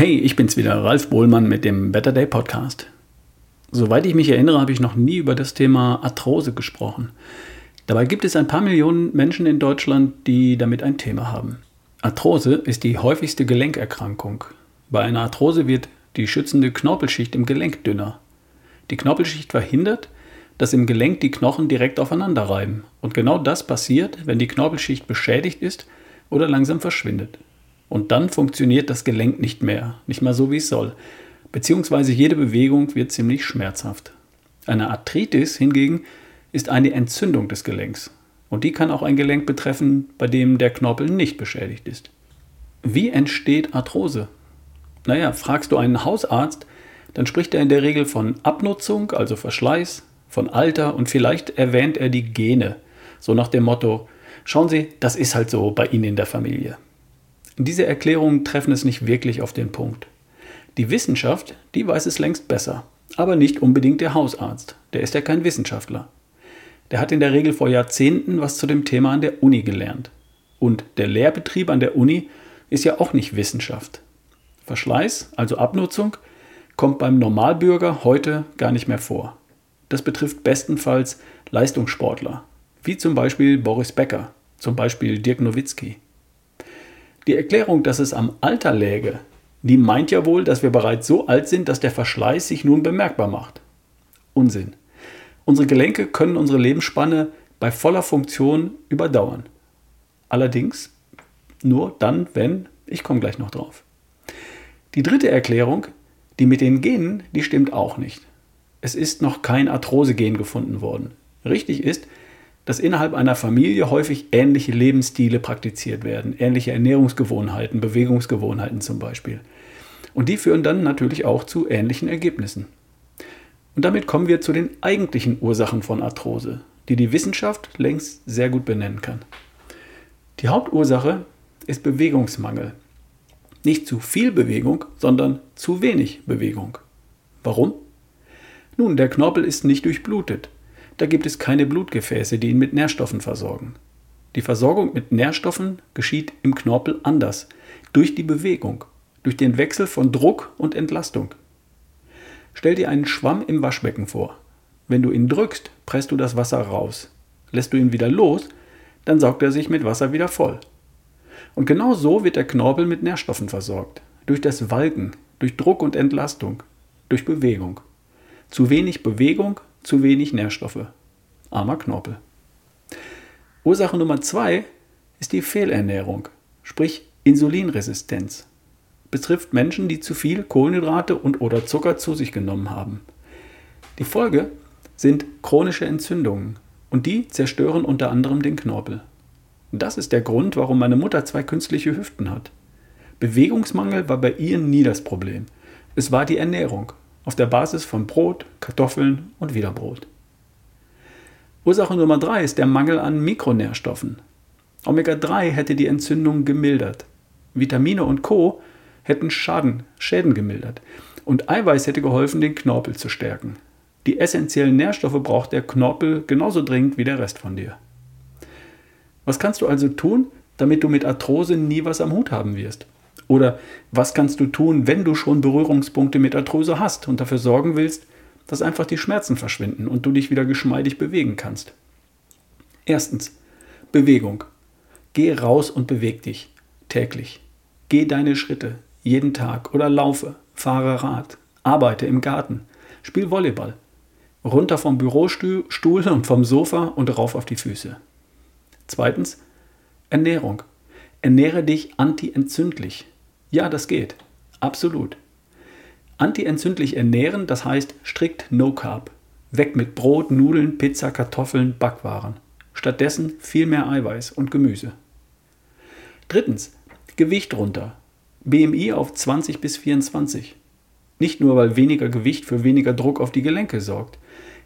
Hey, ich bin's wieder, Ralf Bohlmann mit dem Better Day Podcast. Soweit ich mich erinnere, habe ich noch nie über das Thema Arthrose gesprochen. Dabei gibt es ein paar Millionen Menschen in Deutschland, die damit ein Thema haben. Arthrose ist die häufigste Gelenkerkrankung. Bei einer Arthrose wird die schützende Knorpelschicht im Gelenk dünner. Die Knorpelschicht verhindert, dass im Gelenk die Knochen direkt aufeinander reiben. Und genau das passiert, wenn die Knorpelschicht beschädigt ist oder langsam verschwindet. Und dann funktioniert das Gelenk nicht mehr, nicht mal so wie es soll. Beziehungsweise jede Bewegung wird ziemlich schmerzhaft. Eine Arthritis hingegen ist eine Entzündung des Gelenks. Und die kann auch ein Gelenk betreffen, bei dem der Knorpel nicht beschädigt ist. Wie entsteht Arthrose? Naja, fragst du einen Hausarzt, dann spricht er in der Regel von Abnutzung, also Verschleiß, von Alter und vielleicht erwähnt er die Gene. So nach dem Motto, schauen Sie, das ist halt so bei Ihnen in der Familie. Diese Erklärungen treffen es nicht wirklich auf den Punkt. Die Wissenschaft, die weiß es längst besser, aber nicht unbedingt der Hausarzt. Der ist ja kein Wissenschaftler. Der hat in der Regel vor Jahrzehnten was zu dem Thema an der Uni gelernt. Und der Lehrbetrieb an der Uni ist ja auch nicht Wissenschaft. Verschleiß, also Abnutzung, kommt beim Normalbürger heute gar nicht mehr vor. Das betrifft bestenfalls Leistungssportler, wie zum Beispiel Boris Becker, zum Beispiel Dirk Nowitzki. Die Erklärung, dass es am Alter läge, die meint ja wohl, dass wir bereits so alt sind, dass der Verschleiß sich nun bemerkbar macht. Unsinn. Unsere Gelenke können unsere Lebensspanne bei voller Funktion überdauern. Allerdings nur dann, wenn, ich komme gleich noch drauf. Die dritte Erklärung, die mit den Genen, die stimmt auch nicht. Es ist noch kein Arthrose-Gen gefunden worden. Richtig ist, dass innerhalb einer Familie häufig ähnliche Lebensstile praktiziert werden, ähnliche Ernährungsgewohnheiten, Bewegungsgewohnheiten zum Beispiel. Und die führen dann natürlich auch zu ähnlichen Ergebnissen. Und damit kommen wir zu den eigentlichen Ursachen von Arthrose, die die Wissenschaft längst sehr gut benennen kann. Die Hauptursache ist Bewegungsmangel. Nicht zu viel Bewegung, sondern zu wenig Bewegung. Warum? Nun, der Knorpel ist nicht durchblutet. Da gibt es keine Blutgefäße, die ihn mit Nährstoffen versorgen. Die Versorgung mit Nährstoffen geschieht im Knorpel anders, durch die Bewegung, durch den Wechsel von Druck und Entlastung. Stell dir einen Schwamm im Waschbecken vor. Wenn du ihn drückst, presst du das Wasser raus. Lässt du ihn wieder los, dann saugt er sich mit Wasser wieder voll. Und genau so wird der Knorpel mit Nährstoffen versorgt. Durch das Walken, durch Druck und Entlastung, durch Bewegung. Zu wenig Bewegung zu wenig Nährstoffe. Armer Knorpel. Ursache Nummer zwei ist die Fehlernährung, sprich Insulinresistenz. Betrifft Menschen, die zu viel Kohlenhydrate und oder Zucker zu sich genommen haben. Die Folge sind chronische Entzündungen und die zerstören unter anderem den Knorpel. Das ist der Grund, warum meine Mutter zwei künstliche Hüften hat. Bewegungsmangel war bei ihr nie das Problem. Es war die Ernährung auf der Basis von Brot, Kartoffeln und wieder Brot. Ursache Nummer drei ist der Mangel an Mikronährstoffen. Omega-3 hätte die Entzündung gemildert. Vitamine und Co. hätten Schaden, Schäden gemildert. Und Eiweiß hätte geholfen, den Knorpel zu stärken. Die essentiellen Nährstoffe braucht der Knorpel genauso dringend wie der Rest von dir. Was kannst du also tun, damit du mit Arthrose nie was am Hut haben wirst? Oder was kannst du tun, wenn du schon Berührungspunkte mit Arthrose hast und dafür sorgen willst, dass einfach die Schmerzen verschwinden und du dich wieder geschmeidig bewegen kannst? Erstens, Bewegung. Geh raus und beweg dich täglich. Geh deine Schritte jeden Tag oder laufe, fahre Rad, arbeite im Garten, spiel Volleyball. Runter vom Bürostuhl und vom Sofa und rauf auf die Füße. Zweitens, Ernährung. Ernähre dich antientzündlich. Ja, das geht. Absolut. Antientzündlich ernähren, das heißt strikt No Carb. Weg mit Brot, Nudeln, Pizza, Kartoffeln, Backwaren. Stattdessen viel mehr Eiweiß und Gemüse. Drittens, Gewicht runter. BMI auf 20 bis 24. Nicht nur, weil weniger Gewicht für weniger Druck auf die Gelenke sorgt.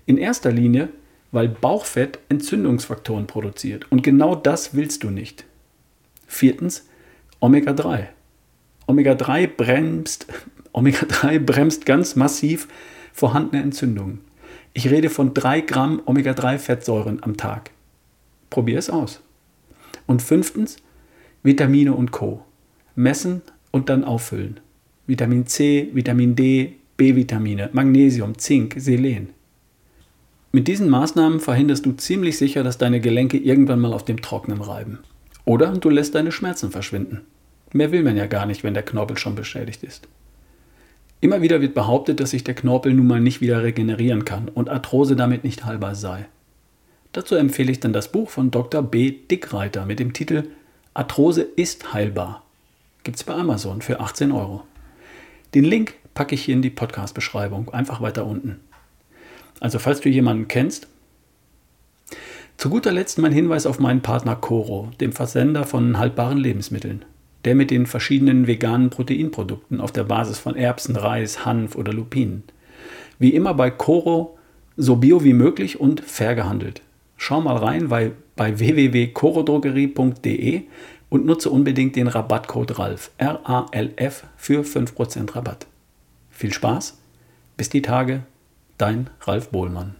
In erster Linie, weil Bauchfett Entzündungsfaktoren produziert. Und genau das willst du nicht. Viertens, Omega-3. Omega-3 bremst, Omega-3 bremst ganz massiv vorhandene Entzündungen. Ich rede von 3 Gramm Omega-3-Fettsäuren am Tag. Probier es aus. Und fünftens, Vitamine und Co. Messen und dann auffüllen. Vitamin C, Vitamin D, B-Vitamine, Magnesium, Zink, Selen. Mit diesen Maßnahmen verhinderst du ziemlich sicher, dass deine Gelenke irgendwann mal auf dem Trockenen reiben. Oder du lässt deine Schmerzen verschwinden. Mehr will man ja gar nicht, wenn der Knorpel schon beschädigt ist. Immer wieder wird behauptet, dass sich der Knorpel nun mal nicht wieder regenerieren kann und Arthrose damit nicht heilbar sei. Dazu empfehle ich dann das Buch von Dr. B. Dickreiter mit dem Titel Arthrose ist heilbar. Gibt es bei Amazon für 18 Euro. Den Link packe ich hier in die Podcast-Beschreibung, einfach weiter unten. Also falls du jemanden kennst. Zu guter Letzt mein Hinweis auf meinen Partner Coro, dem Versender von haltbaren Lebensmitteln der mit den verschiedenen veganen Proteinprodukten auf der Basis von Erbsen, Reis, Hanf oder Lupinen. Wie immer bei Coro so bio wie möglich und fair gehandelt. Schau mal rein bei, bei www.corodrogerie.de und nutze unbedingt den Rabattcode RALF, R-A-L-F, für 5% Rabatt. Viel Spaß, bis die Tage, dein Ralf Bohlmann.